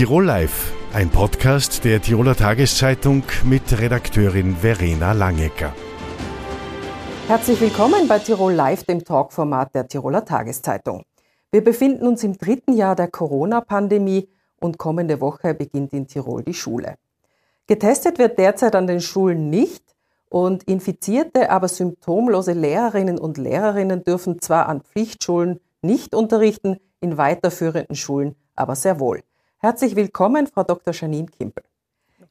Tirol Live, ein Podcast der Tiroler Tageszeitung mit Redakteurin Verena Langecker. Herzlich willkommen bei Tirol Live, dem Talkformat der Tiroler Tageszeitung. Wir befinden uns im dritten Jahr der Corona-Pandemie und kommende Woche beginnt in Tirol die Schule. Getestet wird derzeit an den Schulen nicht und infizierte, aber symptomlose Lehrerinnen und Lehrerinnen dürfen zwar an Pflichtschulen nicht unterrichten, in weiterführenden Schulen aber sehr wohl. Herzlich willkommen, Frau Dr. Janine Kimpel.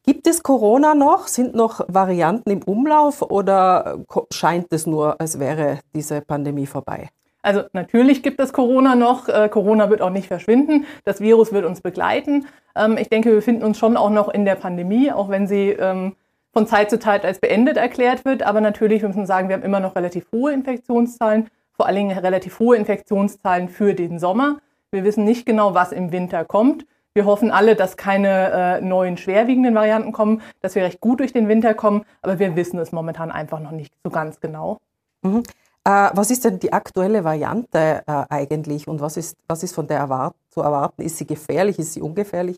Gibt es Corona noch? Sind noch Varianten im Umlauf oder scheint es nur, als wäre diese Pandemie vorbei? Also natürlich gibt es Corona noch. Äh, Corona wird auch nicht verschwinden. Das Virus wird uns begleiten. Ähm, ich denke, wir befinden uns schon auch noch in der Pandemie, auch wenn sie ähm, von Zeit zu Zeit als beendet erklärt wird. Aber natürlich, wir müssen sagen, wir haben immer noch relativ hohe Infektionszahlen, vor allen Dingen relativ hohe Infektionszahlen für den Sommer. Wir wissen nicht genau, was im Winter kommt. Wir hoffen alle, dass keine äh, neuen schwerwiegenden Varianten kommen, dass wir recht gut durch den Winter kommen, aber wir wissen es momentan einfach noch nicht so ganz genau. Mhm. Äh, was ist denn die aktuelle Variante äh, eigentlich und was ist, was ist von der erwart zu erwarten? Ist sie gefährlich, ist sie ungefährlich?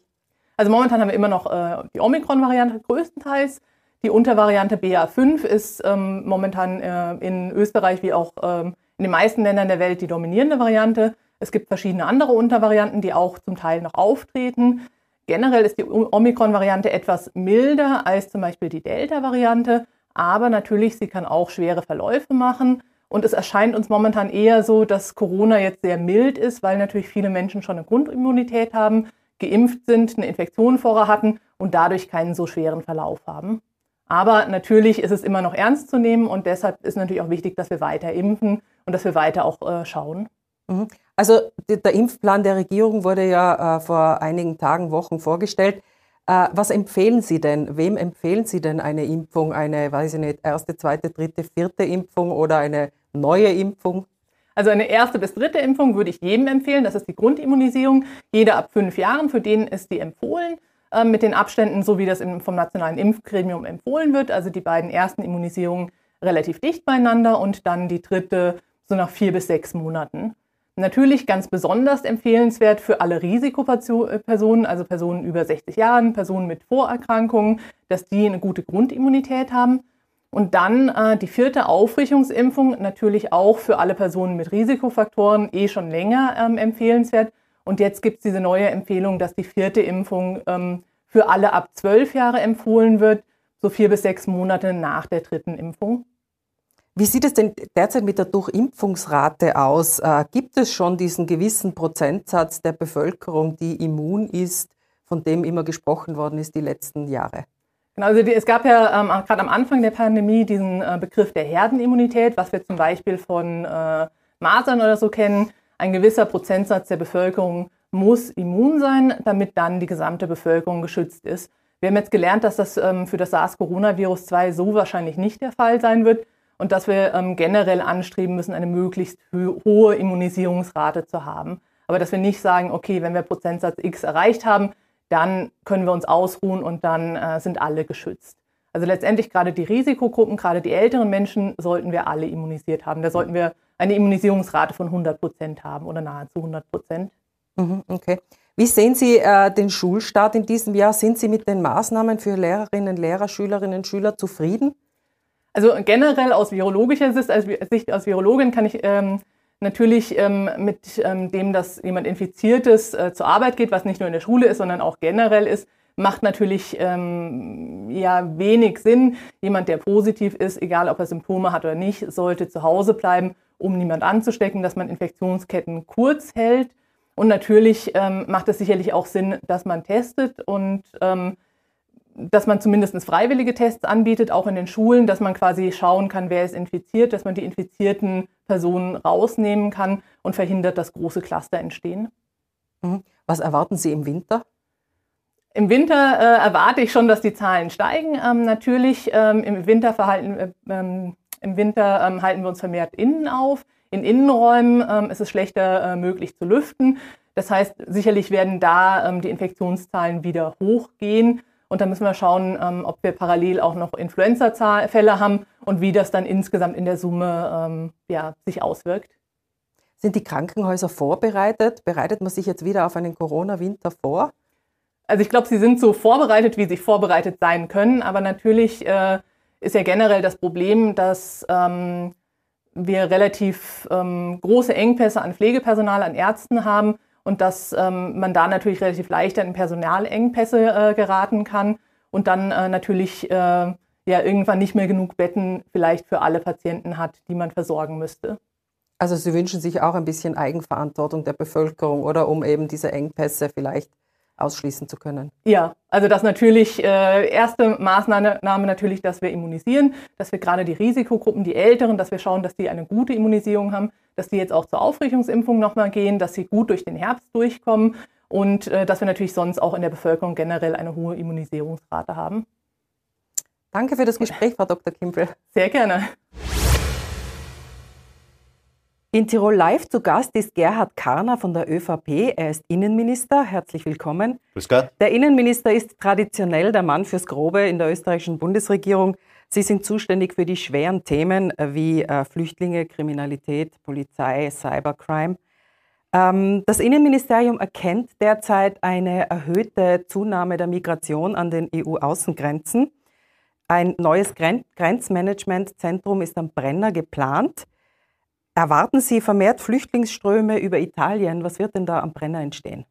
Also momentan haben wir immer noch äh, die Omikron-Variante größtenteils. Die Untervariante BA5 ist ähm, momentan äh, in Österreich wie auch ähm, in den meisten Ländern der Welt die dominierende Variante. Es gibt verschiedene andere Untervarianten, die auch zum Teil noch auftreten. Generell ist die Omikron-Variante etwas milder als zum Beispiel die Delta-Variante, aber natürlich, sie kann auch schwere Verläufe machen. Und es erscheint uns momentan eher so, dass Corona jetzt sehr mild ist, weil natürlich viele Menschen schon eine Grundimmunität haben, geimpft sind, eine Infektion vorher hatten und dadurch keinen so schweren Verlauf haben. Aber natürlich ist es immer noch ernst zu nehmen und deshalb ist natürlich auch wichtig, dass wir weiter impfen und dass wir weiter auch äh, schauen. Also der Impfplan der Regierung wurde ja äh, vor einigen Tagen, Wochen vorgestellt. Äh, was empfehlen Sie denn? Wem empfehlen Sie denn eine Impfung? Eine, weiß ich nicht, erste, zweite, dritte, vierte Impfung oder eine neue Impfung? Also eine erste bis dritte Impfung würde ich jedem empfehlen. Das ist die Grundimmunisierung. Jeder ab fünf Jahren, für den ist die empfohlen. Äh, mit den Abständen, so wie das vom Nationalen Impfgremium empfohlen wird. Also die beiden ersten Immunisierungen relativ dicht beieinander und dann die dritte so nach vier bis sechs Monaten. Natürlich ganz besonders empfehlenswert für alle Risikopersonen, also Personen über 60 Jahren, Personen mit Vorerkrankungen, dass die eine gute Grundimmunität haben. Und dann äh, die vierte Auffrischungsimpfung, natürlich auch für alle Personen mit Risikofaktoren, eh schon länger ähm, empfehlenswert. Und jetzt gibt es diese neue Empfehlung, dass die vierte Impfung ähm, für alle ab zwölf Jahre empfohlen wird, so vier bis sechs Monate nach der dritten Impfung. Wie sieht es denn derzeit mit der Durchimpfungsrate aus? Äh, gibt es schon diesen gewissen Prozentsatz der Bevölkerung, die immun ist, von dem immer gesprochen worden ist die letzten Jahre? Genau, also es gab ja ähm, gerade am Anfang der Pandemie diesen äh, Begriff der Herdenimmunität, was wir zum Beispiel von äh, Masern oder so kennen. Ein gewisser Prozentsatz der Bevölkerung muss immun sein, damit dann die gesamte Bevölkerung geschützt ist. Wir haben jetzt gelernt, dass das ähm, für das SARS-Coronavirus 2 so wahrscheinlich nicht der Fall sein wird und dass wir ähm, generell anstreben müssen, eine möglichst hohe Immunisierungsrate zu haben. Aber dass wir nicht sagen, okay, wenn wir Prozentsatz X erreicht haben, dann können wir uns ausruhen und dann äh, sind alle geschützt. Also letztendlich gerade die Risikogruppen, gerade die älteren Menschen, sollten wir alle immunisiert haben. Da sollten wir eine Immunisierungsrate von 100 Prozent haben oder nahezu 100 Prozent. Mhm, okay. Wie sehen Sie äh, den Schulstart in diesem Jahr? Sind Sie mit den Maßnahmen für Lehrerinnen, Lehrer, Schülerinnen, Schüler zufrieden? Also generell aus virologischer Sicht, als Sicht als Virologin kann ich ähm, natürlich ähm, mit ähm, dem, dass jemand Infiziertes äh, zur Arbeit geht, was nicht nur in der Schule ist, sondern auch generell ist, macht natürlich ähm, ja wenig Sinn. Jemand, der positiv ist, egal ob er Symptome hat oder nicht, sollte zu Hause bleiben, um niemand anzustecken, dass man Infektionsketten kurz hält. Und natürlich ähm, macht es sicherlich auch Sinn, dass man testet und ähm, dass man zumindest freiwillige Tests anbietet, auch in den Schulen, dass man quasi schauen kann, wer ist infiziert, dass man die infizierten Personen rausnehmen kann und verhindert, dass große Cluster entstehen. Mhm. Was erwarten Sie im Winter? Im Winter äh, erwarte ich schon, dass die Zahlen steigen. Ähm, natürlich ähm, im Winter, verhalten, äh, ähm, im Winter ähm, halten wir uns vermehrt innen auf. In Innenräumen ähm, ist es schlechter äh, möglich zu lüften. Das heißt, sicherlich werden da ähm, die Infektionszahlen wieder hochgehen. Und dann müssen wir schauen, ähm, ob wir parallel auch noch Influenza-Fälle haben und wie das dann insgesamt in der Summe ähm, ja, sich auswirkt. Sind die Krankenhäuser vorbereitet? Bereitet man sich jetzt wieder auf einen Corona-Winter vor? Also ich glaube, sie sind so vorbereitet, wie sie vorbereitet sein können. Aber natürlich äh, ist ja generell das Problem, dass ähm, wir relativ ähm, große Engpässe an Pflegepersonal, an Ärzten haben und dass ähm, man da natürlich relativ leicht in Personalengpässe äh, geraten kann und dann äh, natürlich äh, ja irgendwann nicht mehr genug Betten vielleicht für alle Patienten hat, die man versorgen müsste. Also Sie wünschen sich auch ein bisschen Eigenverantwortung der Bevölkerung oder um eben diese Engpässe vielleicht ausschließen zu können. Ja, also das natürlich äh, erste Maßnahme natürlich, dass wir immunisieren, dass wir gerade die Risikogruppen, die Älteren, dass wir schauen, dass die eine gute Immunisierung haben, dass die jetzt auch zur Auffrischungsimpfung nochmal gehen, dass sie gut durch den Herbst durchkommen und äh, dass wir natürlich sonst auch in der Bevölkerung generell eine hohe Immunisierungsrate haben. Danke für das Gespräch, Frau Dr. Kimpel. Sehr gerne. In Tirol Live zu Gast ist Gerhard Karner von der ÖVP. Er ist Innenminister. Herzlich willkommen. Grüß Gott. Der Innenminister ist traditionell der Mann fürs Grobe in der österreichischen Bundesregierung. Sie sind zuständig für die schweren Themen wie äh, Flüchtlinge, Kriminalität, Polizei, Cybercrime. Ähm, das Innenministerium erkennt derzeit eine erhöhte Zunahme der Migration an den EU-Außengrenzen. Ein neues Gren Grenzmanagementzentrum ist am Brenner geplant. Erwarten Sie vermehrt Flüchtlingsströme über Italien? Was wird denn da am Brenner entstehen?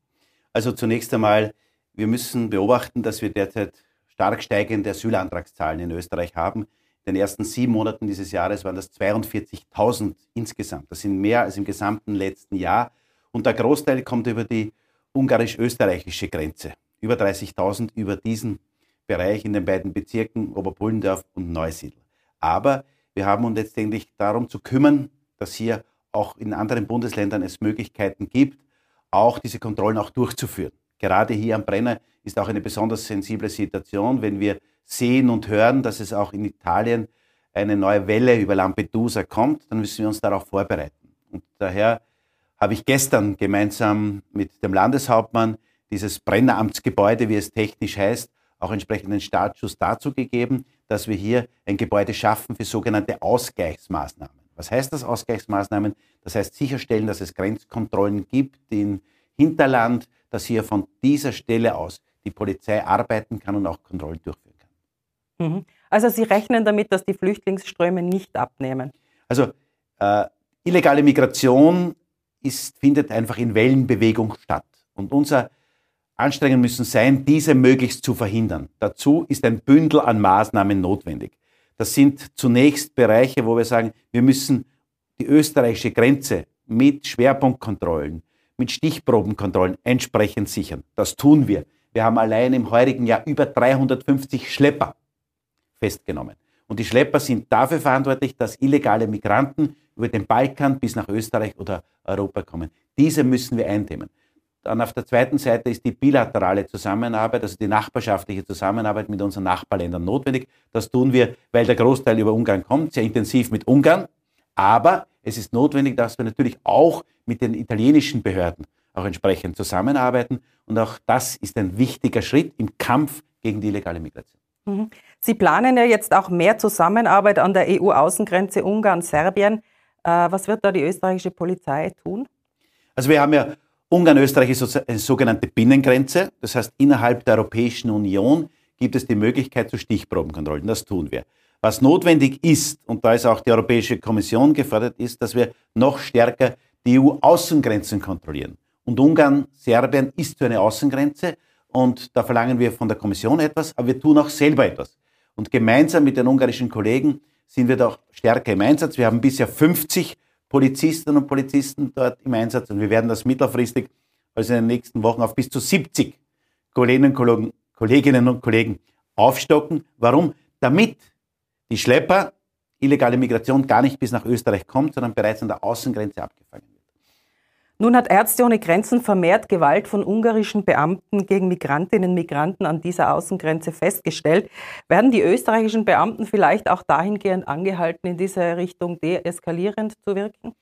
Also zunächst einmal, wir müssen beobachten, dass wir derzeit stark steigende Asylantragszahlen in Österreich haben. In den ersten sieben Monaten dieses Jahres waren das 42.000 insgesamt. Das sind mehr als im gesamten letzten Jahr. Und der Großteil kommt über die ungarisch-österreichische Grenze. Über 30.000 über diesen Bereich in den beiden Bezirken Oberpullendorf und Neusiedl. Aber wir haben uns letztendlich darum zu kümmern, dass hier auch in anderen Bundesländern es Möglichkeiten gibt, auch diese Kontrollen auch durchzuführen. Gerade hier am Brenner ist auch eine besonders sensible Situation, wenn wir sehen und hören, dass es auch in Italien eine neue Welle über Lampedusa kommt, dann müssen wir uns darauf vorbereiten. Und daher habe ich gestern gemeinsam mit dem Landeshauptmann dieses Brenneramtsgebäude, wie es technisch heißt, auch entsprechenden Startschuss dazu gegeben, dass wir hier ein Gebäude schaffen für sogenannte Ausgleichsmaßnahmen. Was heißt das Ausgleichsmaßnahmen? Das heißt sicherstellen, dass es Grenzkontrollen gibt im Hinterland, dass hier von dieser Stelle aus die Polizei arbeiten kann und auch Kontrollen durchführen kann. Mhm. Also Sie rechnen damit, dass die Flüchtlingsströme nicht abnehmen? Also äh, illegale Migration ist, findet einfach in Wellenbewegung statt. Und unser Anstrengungen müssen sein, diese möglichst zu verhindern. Dazu ist ein Bündel an Maßnahmen notwendig. Das sind zunächst Bereiche, wo wir sagen, wir müssen die österreichische Grenze mit Schwerpunktkontrollen, mit Stichprobenkontrollen entsprechend sichern. Das tun wir. Wir haben allein im heurigen Jahr über 350 Schlepper festgenommen. Und die Schlepper sind dafür verantwortlich, dass illegale Migranten über den Balkan bis nach Österreich oder Europa kommen. Diese müssen wir eindämmen. Dann auf der zweiten Seite ist die bilaterale Zusammenarbeit, also die nachbarschaftliche Zusammenarbeit mit unseren Nachbarländern notwendig. Das tun wir, weil der Großteil über Ungarn kommt, sehr intensiv mit Ungarn. Aber es ist notwendig, dass wir natürlich auch mit den italienischen Behörden auch entsprechend zusammenarbeiten. Und auch das ist ein wichtiger Schritt im Kampf gegen die illegale Migration. Mhm. Sie planen ja jetzt auch mehr Zusammenarbeit an der EU-Außengrenze Ungarn-Serbien. Äh, was wird da die österreichische Polizei tun? Also wir haben ja Ungarn-Österreich ist eine sogenannte Binnengrenze. Das heißt, innerhalb der Europäischen Union gibt es die Möglichkeit zu Stichprobenkontrollen. Das tun wir. Was notwendig ist, und da ist auch die Europäische Kommission gefordert, ist, dass wir noch stärker die EU-Außengrenzen kontrollieren. Und Ungarn, Serbien ist so eine Außengrenze und da verlangen wir von der Kommission etwas, aber wir tun auch selber etwas. Und gemeinsam mit den ungarischen Kollegen sind wir da stärker im Einsatz. Wir haben bisher 50 Polizistinnen und Polizisten dort im Einsatz und wir werden das mittelfristig, also in den nächsten Wochen, auf bis zu 70 Kolleginnen und Kollegen, Kolleginnen und Kollegen aufstocken. Warum? Damit die Schlepper, illegale Migration gar nicht bis nach Österreich kommt, sondern bereits an der Außengrenze abgefangen wird. Nun hat Ärzte ohne Grenzen vermehrt Gewalt von ungarischen Beamten gegen Migrantinnen und Migranten an dieser Außengrenze festgestellt. Werden die österreichischen Beamten vielleicht auch dahingehend angehalten, in diese Richtung deeskalierend zu wirken?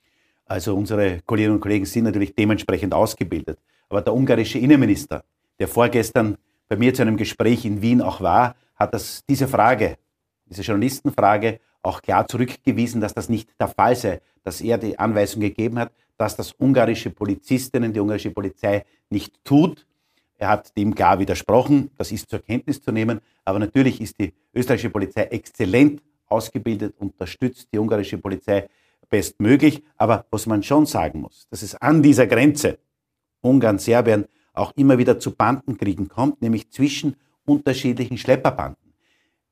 Also unsere Kolleginnen und Kollegen sind natürlich dementsprechend ausgebildet. Aber der ungarische Innenminister, der vorgestern bei mir zu einem Gespräch in Wien auch war, hat das, diese Frage, diese Journalistenfrage auch klar zurückgewiesen, dass das nicht der Fall sei, dass er die Anweisung gegeben hat, dass das ungarische Polizistinnen, die ungarische Polizei nicht tut. Er hat dem klar widersprochen. Das ist zur Kenntnis zu nehmen. Aber natürlich ist die österreichische Polizei exzellent ausgebildet, unterstützt die ungarische Polizei bestmöglich. Aber was man schon sagen muss, dass es an dieser Grenze Ungarn-Serbien auch immer wieder zu Bandenkriegen kommt, nämlich zwischen unterschiedlichen Schlepperbanden.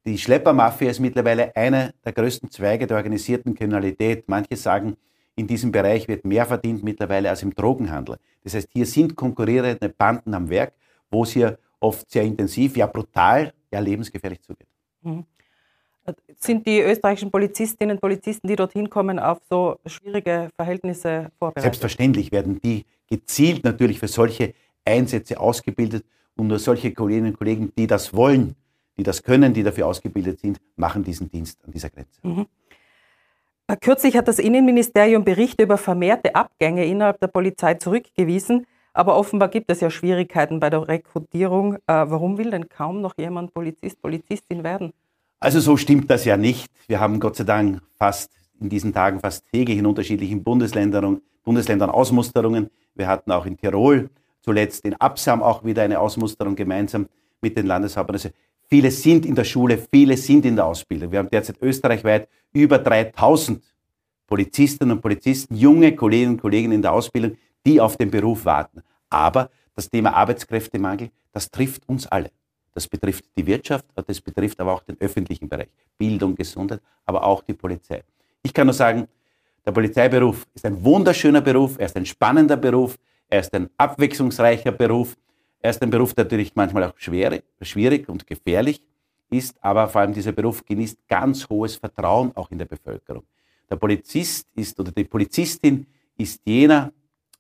Die Schleppermafia ist mittlerweile einer der größten Zweige der organisierten Kriminalität. Manche sagen, in diesem Bereich wird mehr verdient mittlerweile als im Drogenhandel. Das heißt, hier sind konkurrierende Banden am Werk, wo es hier oft sehr intensiv, ja brutal, ja lebensgefährlich zugeht. Mhm. Sind die österreichischen Polizistinnen und Polizisten, die dorthin kommen, auf so schwierige Verhältnisse vorbereitet? Selbstverständlich werden die gezielt natürlich für solche Einsätze ausgebildet und nur solche Kolleginnen und Kollegen, die das wollen, die das können, die dafür ausgebildet sind, machen diesen Dienst an dieser Grenze. Mhm. Kürzlich hat das Innenministerium Berichte über vermehrte Abgänge innerhalb der Polizei zurückgewiesen. Aber offenbar gibt es ja Schwierigkeiten bei der Rekrutierung. Äh, warum will denn kaum noch jemand Polizist, Polizistin werden? Also so stimmt das ja nicht. Wir haben Gott sei Dank fast in diesen Tagen fast täglich in unterschiedlichen Bundesländern, Bundesländern Ausmusterungen. Wir hatten auch in Tirol zuletzt in Absam auch wieder eine Ausmusterung gemeinsam mit den Landeshauptmann. Viele sind in der Schule, viele sind in der Ausbildung. Wir haben derzeit österreichweit über 3000 Polizistinnen und Polizisten, junge Kolleginnen und Kollegen in der Ausbildung, die auf den Beruf warten. Aber das Thema Arbeitskräftemangel, das trifft uns alle. Das betrifft die Wirtschaft, das betrifft aber auch den öffentlichen Bereich, Bildung, Gesundheit, aber auch die Polizei. Ich kann nur sagen, der Polizeiberuf ist ein wunderschöner Beruf, er ist ein spannender Beruf, er ist ein abwechslungsreicher Beruf. Er ist ein Beruf, der natürlich manchmal auch schwer, schwierig und gefährlich ist, aber vor allem dieser Beruf genießt ganz hohes Vertrauen auch in der Bevölkerung. Der Polizist ist oder die Polizistin ist jener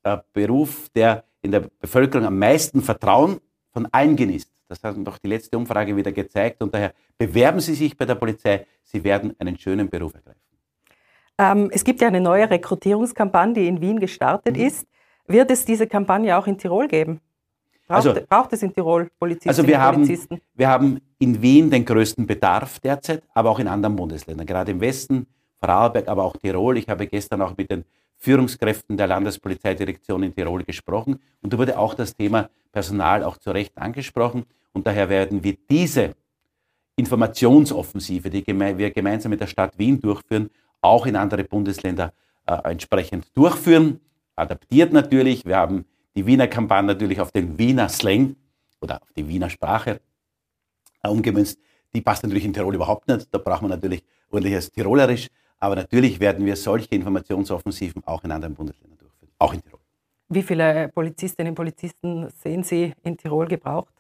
äh, Beruf, der in der Bevölkerung am meisten Vertrauen von allen genießt. Das hat doch die letzte Umfrage wieder gezeigt und daher bewerben Sie sich bei der Polizei. Sie werden einen schönen Beruf ergreifen. Ähm, es gibt ja eine neue Rekrutierungskampagne, die in Wien gestartet mhm. ist. Wird es diese Kampagne auch in Tirol geben? Braucht, also, braucht es in Tirol Polizistinnen also wir haben, Polizisten? Wir haben in Wien den größten Bedarf derzeit, aber auch in anderen Bundesländern. Gerade im Westen, Vorarlberg, aber auch Tirol. Ich habe gestern auch mit den Führungskräften der Landespolizeidirektion in Tirol gesprochen und da wurde auch das Thema Personal auch zu Recht angesprochen. Und daher werden wir diese Informationsoffensive, die wir gemeinsam mit der Stadt Wien durchführen, auch in andere Bundesländer äh, entsprechend durchführen. Adaptiert natürlich. Wir haben die Wiener Kampagne natürlich auf den Wiener Slang oder auf die Wiener Sprache äh, umgemünzt. Die passt natürlich in Tirol überhaupt nicht. Da braucht man natürlich ordentliches Tirolerisch. Aber natürlich werden wir solche Informationsoffensiven auch in anderen Bundesländern durchführen, auch in Tirol. Wie viele Polizistinnen und Polizisten sehen Sie in Tirol gebraucht?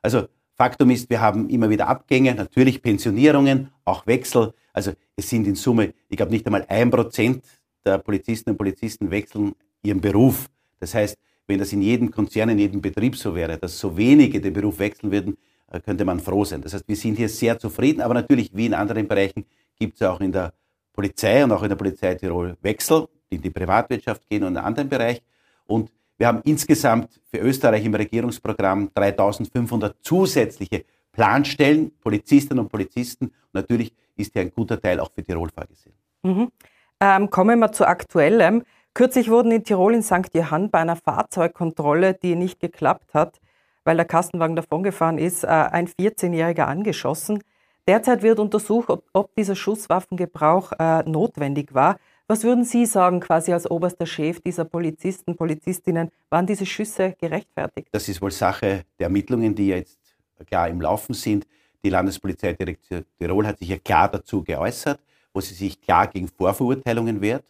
Also Faktum ist, wir haben immer wieder Abgänge, natürlich Pensionierungen, auch Wechsel. Also es sind in Summe, ich glaube nicht einmal ein Prozent der Polizistinnen und Polizisten wechseln ihren Beruf. Das heißt, wenn das in jedem Konzern, in jedem Betrieb so wäre, dass so wenige den Beruf wechseln würden, äh, könnte man froh sein. Das heißt, wir sind hier sehr zufrieden, aber natürlich, wie in anderen Bereichen, gibt es auch in der Polizei und auch in der Polizei Tirol Wechsel, die in die Privatwirtschaft gehen und in einen anderen Bereich. Und wir haben insgesamt für Österreich im Regierungsprogramm 3500 zusätzliche Planstellen, Polizistinnen und Polizisten. Und natürlich ist hier ein guter Teil auch für Tirol vorgesehen. Mhm. Ähm, kommen wir zu aktuellem. Kürzlich wurden in Tirol in St. Johann bei einer Fahrzeugkontrolle, die nicht geklappt hat, weil der Kastenwagen davongefahren ist, äh, ein 14-Jähriger angeschossen. Derzeit wird untersucht, ob, ob dieser Schusswaffengebrauch äh, notwendig war. Was würden Sie sagen, quasi als oberster Chef dieser Polizisten, Polizistinnen, waren diese Schüsse gerechtfertigt? Das ist wohl Sache der Ermittlungen, die jetzt klar im Laufen sind. Die Landespolizeidirektion Tirol hat sich ja klar dazu geäußert, wo sie sich klar gegen Vorverurteilungen wehrt.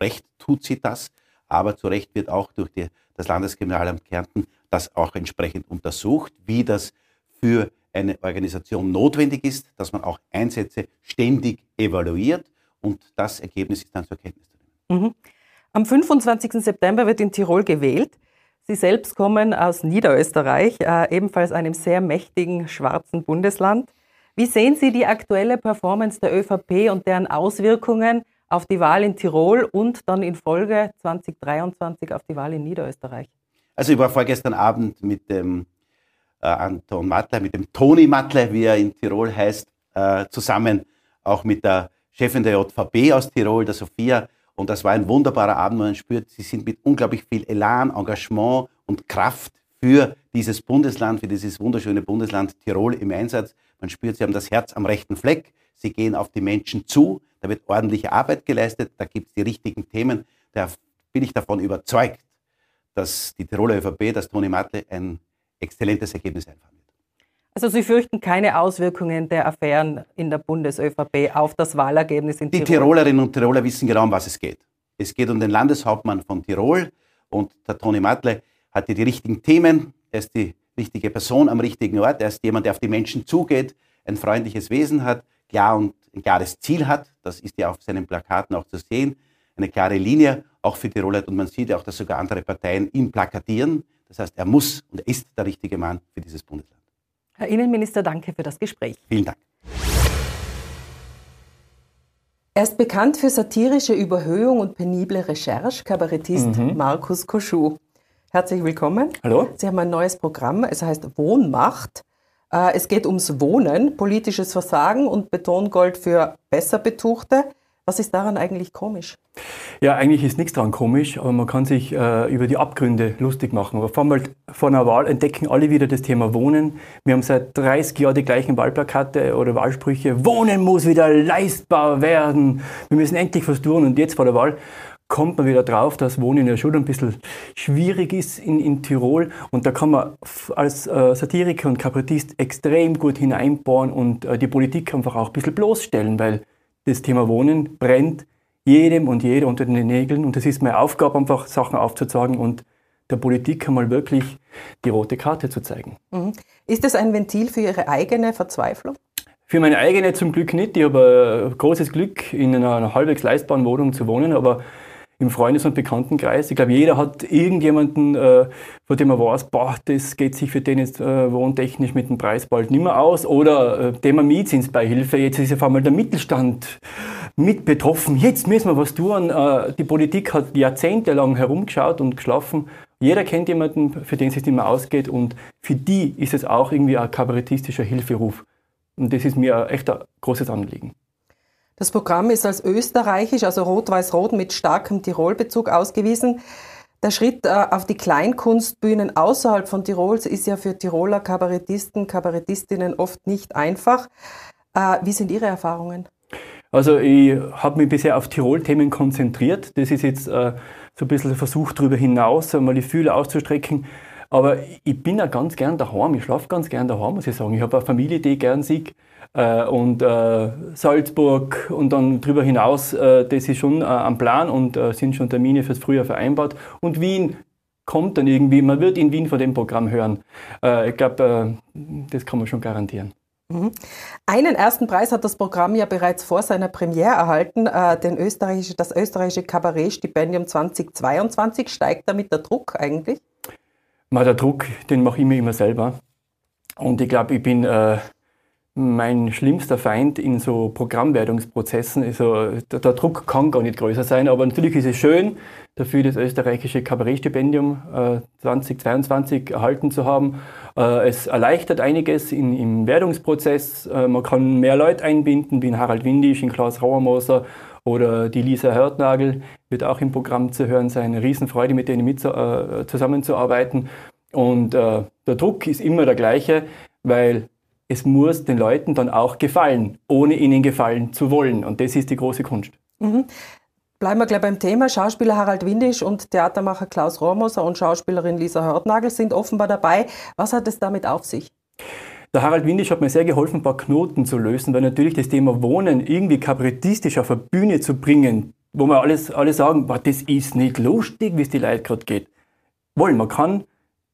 Recht tut sie das, aber zu Recht wird auch durch die, das Landeskriminalamt Kärnten das auch entsprechend untersucht, wie das für eine Organisation notwendig ist, dass man auch Einsätze ständig evaluiert und das Ergebnis ist dann zur Kenntnis zu nehmen. Mhm. Am 25. September wird in Tirol gewählt. Sie selbst kommen aus Niederösterreich, äh, ebenfalls einem sehr mächtigen schwarzen Bundesland. Wie sehen Sie die aktuelle Performance der ÖVP und deren Auswirkungen auf die Wahl in Tirol und dann in Folge 2023 auf die Wahl in Niederösterreich? Also ich war vorgestern Abend mit dem äh, Anton Mattler, mit dem Toni Mattler, wie er in Tirol heißt, äh, zusammen auch mit der Chefin der JVB aus Tirol, der Sophia. Und das war ein wunderbarer Abend. Man spürt, sie sind mit unglaublich viel Elan, Engagement und Kraft für dieses Bundesland, für dieses wunderschöne Bundesland Tirol im Einsatz. Man spürt, sie haben das Herz am rechten Fleck. Sie gehen auf die Menschen zu. Da wird ordentliche Arbeit geleistet. Da gibt es die richtigen Themen. Da bin ich davon überzeugt, dass die Tiroler ÖVP, dass Toni Matle ein exzellentes Ergebnis einfahren wird. Also Sie fürchten keine Auswirkungen der Affären in der Bundes-ÖVP auf das Wahlergebnis in Tirol? Die Tirolerinnen und Tiroler wissen genau, um was es geht. Es geht um den Landeshauptmann von Tirol und der Toni Matle hatte die richtigen Themen. Er ist die richtige Person am richtigen Ort. Er ist jemand, der auf die Menschen zugeht, ein freundliches Wesen hat, klar und ein klares Ziel hat. Das ist ja auf seinen Plakaten auch zu sehen. Eine klare Linie, auch für Tirol. Und man sieht ja auch, dass sogar andere Parteien ihn plakatieren. Das heißt, er muss und er ist der richtige Mann für dieses Bundesland. Herr Innenminister, danke für das Gespräch. Vielen Dank. Er ist bekannt für satirische Überhöhung und penible Recherche, Kabarettist mhm. Markus Koschuh. Herzlich willkommen. Hallo. Sie haben ein neues Programm, es heißt Wohnmacht. Äh, es geht ums Wohnen, politisches Versagen und Betongold für besser Betuchte. Was ist daran eigentlich komisch? Ja, eigentlich ist nichts daran komisch, aber man kann sich äh, über die Abgründe lustig machen. Auf einmal vor einer Wahl entdecken alle wieder das Thema Wohnen. Wir haben seit 30 Jahren die gleichen Wahlplakate oder Wahlsprüche. Wohnen muss wieder leistbar werden. Wir müssen endlich was tun. Und jetzt vor der Wahl kommt man wieder drauf, dass Wohnen ja schon ein bisschen schwierig ist in, in Tirol. Und da kann man als äh, Satiriker und Kabarettist extrem gut hineinbauen und äh, die Politik einfach auch ein bisschen bloßstellen, weil das Thema Wohnen brennt jedem und jeder unter den Nägeln. Und es ist meine Aufgabe, einfach Sachen aufzuzeigen und der Politik einmal wirklich die rote Karte zu zeigen. Mhm. Ist das ein Ventil für Ihre eigene Verzweiflung? Für meine eigene zum Glück nicht. Ich habe großes Glück, in einer halbwegs leistbaren Wohnung zu wohnen, aber im Freundes- und Bekanntenkreis. Ich glaube, jeder hat irgendjemanden, äh, von dem er weiß, boah, das geht sich für den jetzt äh, wohntechnisch mit dem Preis bald nicht mehr aus. Oder äh, dem Mietzinsbeihilfe. Jetzt ist auf einmal der Mittelstand mit betroffen. Jetzt müssen wir was tun. Äh, die Politik hat jahrzehntelang herumgeschaut und geschlafen. Jeder kennt jemanden, für den es nicht mehr ausgeht. Und für die ist es auch irgendwie ein kabarettistischer Hilferuf. Und das ist mir echt ein großes Anliegen. Das Programm ist als österreichisch, also rot-weiß-rot mit starkem Tirolbezug ausgewiesen. Der Schritt äh, auf die Kleinkunstbühnen außerhalb von Tirols ist ja für Tiroler Kabarettisten, Kabarettistinnen oft nicht einfach. Äh, wie sind Ihre Erfahrungen? Also ich habe mich bisher auf Tirol-Themen konzentriert. Das ist jetzt äh, so ein bisschen der Versuch darüber hinaus, einmal die Fühler auszustrecken. Aber ich bin ja ganz gern daheim. Ich schlafe ganz gern daheim, muss ich sagen. Ich habe eine Familie, die ich gern sieht äh, und äh, Salzburg und dann darüber hinaus, äh, das ist schon äh, am Plan und äh, sind schon Termine fürs Frühjahr vereinbart. Und Wien kommt dann irgendwie, man wird in Wien von dem Programm hören. Äh, ich glaube, das kann man schon garantieren. Mhm. Einen ersten Preis hat das Programm ja bereits vor seiner Premiere erhalten, den österreichische, das österreichische Kabarettstipendium 2022. Steigt damit der Druck eigentlich? Mal der Druck, den mache ich mir immer selber. Und ich glaube, ich bin mein schlimmster Feind in so Programmwertungsprozessen. Also, der, der, Druck kann gar nicht größer sein, aber natürlich ist es schön, dafür das österreichische Kabarettstipendium äh, 2022 erhalten zu haben. Äh, es erleichtert einiges in, im Wertungsprozess. Äh, man kann mehr Leute einbinden, wie in Harald Windisch, in Klaus Rauermoser oder die Lisa Hörtnagel wird auch im Programm zu hören sein. Eine Riesenfreude, mit denen mit, äh, zusammenzuarbeiten. Und äh, der Druck ist immer der gleiche, weil es muss den Leuten dann auch gefallen, ohne ihnen gefallen zu wollen. Und das ist die große Kunst. Mhm. Bleiben wir gleich beim Thema. Schauspieler Harald Windisch und Theatermacher Klaus Rohrmoser und Schauspielerin Lisa Hörtnagel sind offenbar dabei. Was hat es damit auf sich? Der Harald Windisch hat mir sehr geholfen, ein paar Knoten zu lösen, weil natürlich das Thema Wohnen irgendwie kabarettistisch auf eine Bühne zu bringen, wo wir alles, alle sagen, das ist nicht lustig, wie es die Leute gerade geht. Wollen, man kann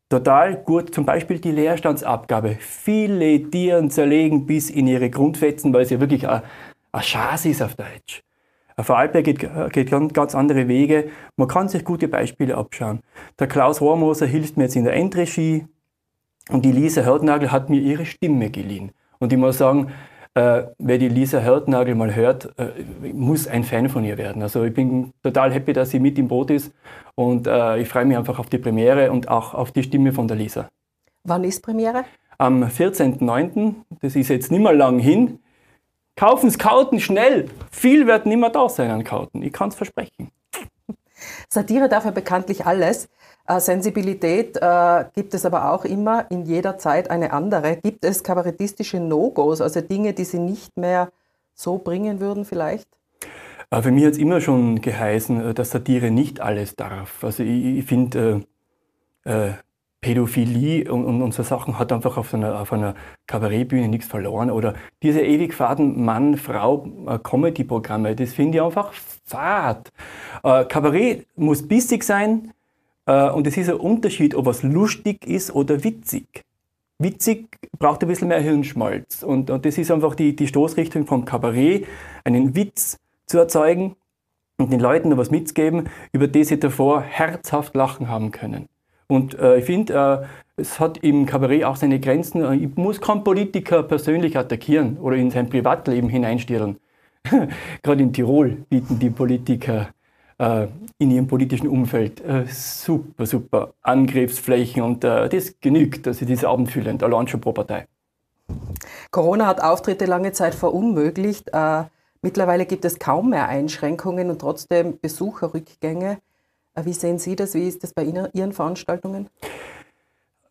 total gut, zum Beispiel die Leerstandsabgabe. Viele Tieren zerlegen bis in ihre Grundfetzen, weil es ja wirklich ein, Schaß ist auf Deutsch. Vorarlberg geht, geht ganz andere Wege. Man kann sich gute Beispiele abschauen. Der Klaus Rohrmoser hilft mir jetzt in der Endregie und die Lisa Hörtnagel hat mir ihre Stimme geliehen. Und ich muss sagen, äh, wer die Lisa Hörtnagel mal hört, äh, muss ein Fan von ihr werden. Also ich bin total happy, dass sie mit im Boot ist und äh, ich freue mich einfach auf die Premiere und auch auf die Stimme von der Lisa. Wann ist Premiere? Am 14.09., das ist jetzt nicht mehr lang hin. Kaufen Sie Karten schnell! Viel wird nicht mehr da sein an Karten, ich kann es versprechen. Satire darf ja bekanntlich alles. Äh, Sensibilität äh, gibt es aber auch immer in jeder Zeit eine andere. Gibt es kabarettistische No-Gos, also Dinge, die Sie nicht mehr so bringen würden vielleicht? Äh, für mich hat es immer schon geheißen, äh, dass Satire nicht alles darf. Also ich, ich finde, äh, äh, Pädophilie und, und, und, so Sachen hat einfach auf einer, auf einer Kabarettbühne nichts verloren. Oder diese ewig faden Mann-Frau-Comedy-Programme, das finde ich einfach fad. Äh, Kabarett muss bissig sein und es ist ein Unterschied, ob es lustig ist oder witzig. Witzig braucht ein bisschen mehr Hirnschmalz. Und, und das ist einfach die, die Stoßrichtung vom Kabarett, einen Witz zu erzeugen und den Leuten was mitzugeben, über die sie davor herzhaft lachen haben können. Und äh, ich finde, äh, es hat im Kabarett auch seine Grenzen. Äh, ich muss keinen Politiker persönlich attackieren oder in sein Privatleben hineinstirren. Gerade in Tirol bieten die Politiker äh, in ihrem politischen Umfeld äh, super, super Angriffsflächen und äh, das genügt, dass sie diese Abend fühlen, allein schon pro Partei. Corona hat Auftritte lange Zeit verunmöglicht. Mittlerweile gibt es kaum mehr Einschränkungen und trotzdem Besucherrückgänge. Wie sehen Sie das? Wie ist das bei Ihnen, Ihren Veranstaltungen?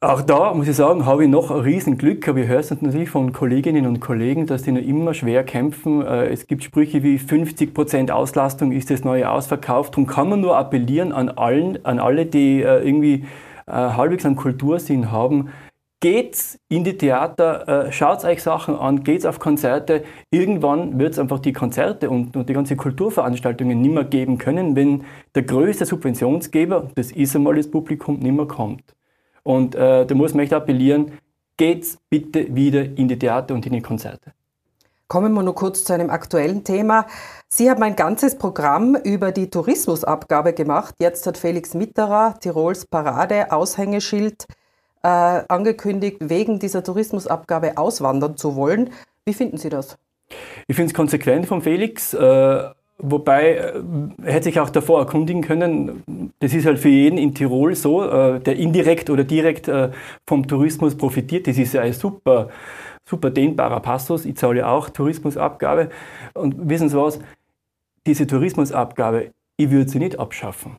Auch da muss ich sagen, habe ich noch ein Riesenglück, aber ich höre es natürlich von Kolleginnen und Kollegen, dass die noch immer schwer kämpfen. Äh, es gibt Sprüche wie 50 Prozent Auslastung ist das neue ausverkauft. Darum kann man nur appellieren an allen, an alle, die äh, irgendwie äh, halbwegs einen Kultursinn haben. Geht's in die Theater, schaut euch Sachen an, geht's auf Konzerte. Irgendwann wird es einfach die Konzerte und, und die ganzen Kulturveranstaltungen nicht mehr geben können, wenn der größte Subventionsgeber, das ist einmal das Publikum, nicht mehr kommt. Und äh, da muss man echt appellieren, geht's bitte wieder in die Theater und in die Konzerte. Kommen wir nur kurz zu einem aktuellen Thema. Sie haben ein ganzes Programm über die Tourismusabgabe gemacht. Jetzt hat Felix Mitterer, Tirols Parade, Aushängeschild, äh, angekündigt, wegen dieser Tourismusabgabe auswandern zu wollen. Wie finden Sie das? Ich finde es konsequent von Felix. Äh, Wobei, äh, hätte sich auch davor erkundigen können, das ist halt für jeden in Tirol so, äh, der indirekt oder direkt äh, vom Tourismus profitiert. Das ist ja ein super, super dehnbarer Passus. Ich zahle ja auch Tourismusabgabe. Und wissen Sie was? Diese Tourismusabgabe, ich würde sie nicht abschaffen.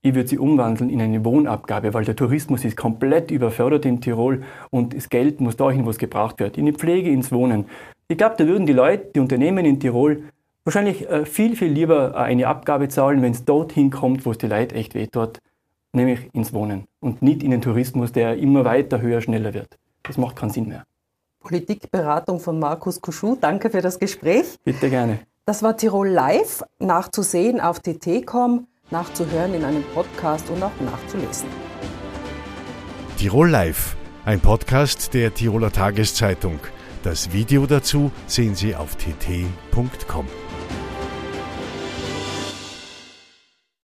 Ich würde sie umwandeln in eine Wohnabgabe, weil der Tourismus ist komplett überfördert in Tirol und das Geld muss dahin, wo es gebraucht wird, in die Pflege, ins Wohnen. Ich glaube, da würden die Leute, die Unternehmen in Tirol wahrscheinlich äh, viel, viel lieber äh, eine Abgabe zahlen, wenn es dorthin kommt, wo es die Leute echt wehtut, nämlich ins Wohnen und nicht in den Tourismus, der immer weiter, höher, schneller wird. Das macht keinen Sinn mehr. Politikberatung von Markus Kuschu. Danke für das Gespräch. Bitte gerne. Das war Tirol Live, nachzusehen auf tt.com, nachzuhören in einem Podcast und auch nachzulesen. Tirol Live, ein Podcast der Tiroler Tageszeitung. Das Video dazu sehen Sie auf tt.com.